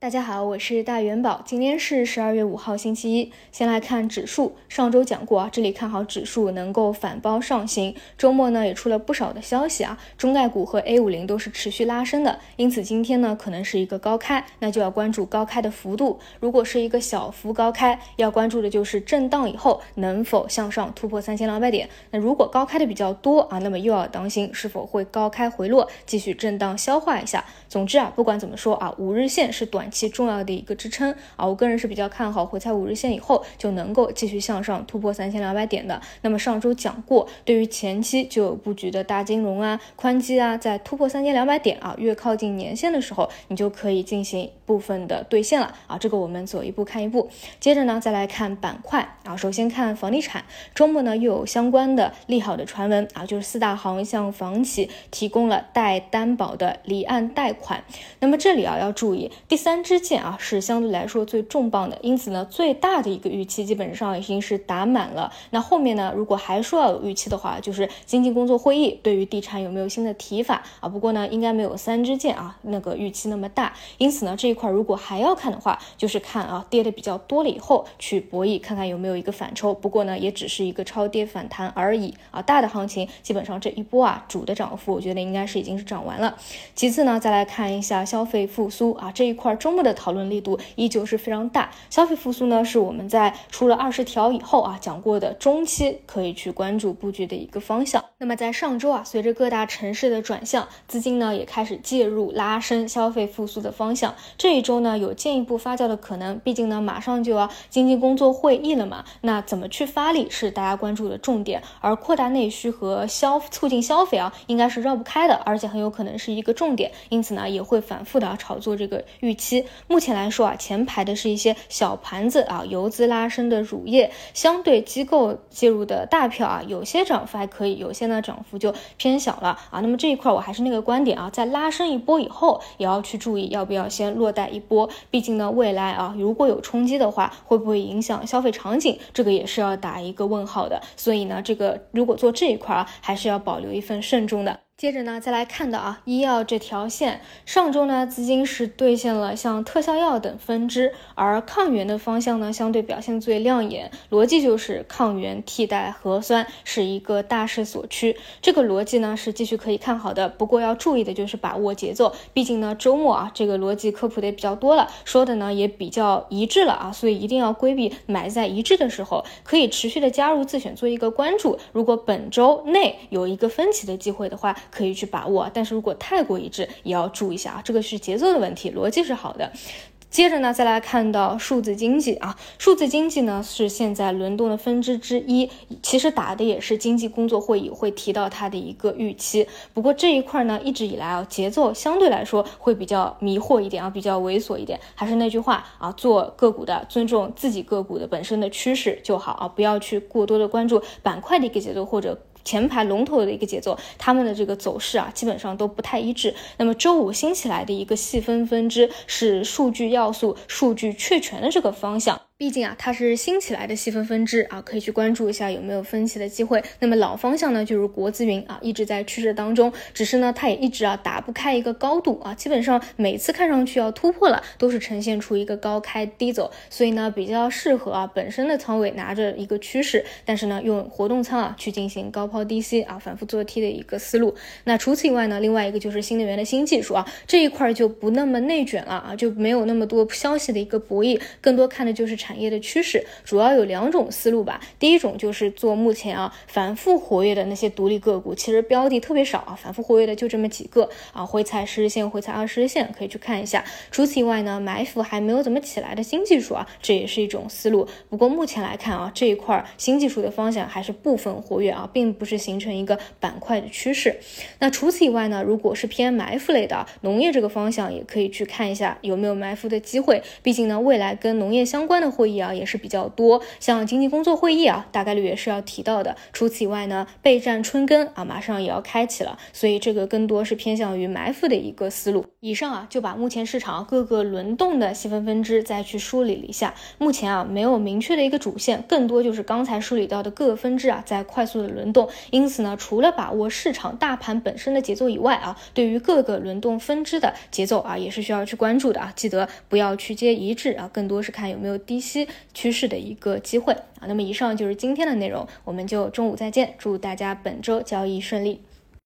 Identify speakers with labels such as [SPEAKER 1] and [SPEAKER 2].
[SPEAKER 1] 大家好，我是大元宝。今天是十二月五号，星期一。先来看指数，上周讲过啊，这里看好指数能够反包上行。周末呢也出了不少的消息啊，中概股和 A 五零都是持续拉升的，因此今天呢可能是一个高开，那就要关注高开的幅度。如果是一个小幅高开，要关注的就是震荡以后能否向上突破三千两百点。那如果高开的比较多啊，那么又要当心是否会高开回落，继续震荡消化一下。总之啊，不管怎么说啊，五日线是短。其重要的一个支撑啊，我个人是比较看好回踩五日线以后就能够继续向上突破三千两百点的。那么上周讲过，对于前期就有布局的大金融啊、宽基啊，在突破三千两百点啊，越靠近年线的时候，你就可以进行部分的兑现了啊。这个我们走一步看一步。接着呢，再来看板块啊，首先看房地产，周末呢又有相关的利好的传闻啊，就是四大行向房企提供了带担保的离岸贷款。那么这里啊要注意第三。支箭啊是相对来说最重磅的，因此呢，最大的一个预期基本上已经是打满了。那后面呢，如果还说要有预期的话，就是经济工作会议对于地产有没有新的提法啊？不过呢，应该没有三支箭啊那个预期那么大。因此呢，这一块如果还要看的话，就是看啊跌的比较多了以后去博弈，看看有没有一个反抽。不过呢，也只是一个超跌反弹而已啊。大的行情基本上这一波啊主的涨幅，我觉得应该是已经是涨完了。其次呢，再来看一下消费复苏啊这一块周末。的讨论力度依旧是非常大，消费复苏呢是我们在出了二十条以后啊讲过的中期可以去关注布局的一个方向。那么在上周啊，随着各大城市的转向，资金呢也开始介入拉升消费复苏的方向。这这一周呢有进一步发酵的可能，毕竟呢马上就要经济工作会议了嘛，那怎么去发力是大家关注的重点。而扩大内需和消促进消费啊，应该是绕不开的，而且很有可能是一个重点，因此呢也会反复的炒作这个预期。目前来说啊，前排的是一些小盘子啊，游资拉升的乳业，相对机构介入的大票啊，有些涨幅还可以，有些呢涨幅就偏小了啊。那么这一块我还是那个观点啊，在拉升一波以后，也要去注意要不要先落带一波，毕竟呢未来啊如果有冲击的话，会不会影响消费场景，这个也是要打一个问号的。所以呢，这个如果做这一块啊，还是要保留一份慎重的。接着呢，再来看到啊，医药这条线，上周呢，资金是兑现了像特效药等分支，而抗原的方向呢，相对表现最亮眼。逻辑就是抗原替代核酸是一个大势所趋，这个逻辑呢是继续可以看好的。不过要注意的就是把握节奏，毕竟呢周末啊，这个逻辑科普的也比较多了，说的呢也比较一致了啊，所以一定要规避买在一致的时候，可以持续的加入自选做一个关注。如果本周内有一个分歧的机会的话，可以去把握，但是如果太过一致，也要注意一下啊，这个是节奏的问题，逻辑是好的。接着呢，再来看到数字经济啊，数字经济呢是现在轮动的分支之一，其实打的也是经济工作会议会提到它的一个预期。不过这一块呢，一直以来啊，节奏相对来说会比较迷惑一点啊，比较猥琐一点。还是那句话啊，做个股的尊重自己个股的本身的趋势就好啊，不要去过多的关注板块的一个节奏或者。前排龙头的一个节奏，他们的这个走势啊，基本上都不太一致。那么周五新起来的一个细分分支是数据要素、数据确权的这个方向。毕竟啊，它是新起来的细分分支啊，可以去关注一下有没有分歧的机会。那么老方向呢，就是国资云啊，一直在趋势当中，只是呢，它也一直啊打不开一个高度啊，基本上每次看上去要突破了，都是呈现出一个高开低走，所以呢，比较适合啊本身的仓位拿着一个趋势，但是呢，用活动仓啊去进行高抛低吸啊，反复做 T 的一个思路。那除此以外呢，另外一个就是新能源的新技术啊，这一块就不那么内卷了啊，就没有那么多消息的一个博弈，更多看的就是产。产业的趋势主要有两种思路吧。第一种就是做目前啊反复活跃的那些独立个股，其实标的特别少啊，反复活跃的就这么几个啊，回踩十日线，回踩二十日线，可以去看一下。除此以外呢，埋伏还没有怎么起来的新技术啊，这也是一种思路。不过目前来看啊，这一块新技术的方向还是部分活跃啊，并不是形成一个板块的趋势。那除此以外呢，如果是偏埋伏类的农业这个方向，也可以去看一下有没有埋伏的机会。毕竟呢，未来跟农业相关的。会议啊也是比较多，像经济工作会议啊，大概率也是要提到的。除此以外呢，备战春耕啊，马上也要开启了，所以这个更多是偏向于埋伏的一个思路。以上啊，就把目前市场各个轮动的细分分支再去梳理了一下。目前啊，没有明确的一个主线，更多就是刚才梳理到的各个分支啊，在快速的轮动。因此呢，除了把握市场大盘本身的节奏以外啊，对于各个轮动分支的节奏啊，也是需要去关注的啊。记得不要去接一致啊，更多是看有没有低期趋势的一个机会啊。那么以上就是今天的内容，我们就中午再见，祝大家本周交易顺利。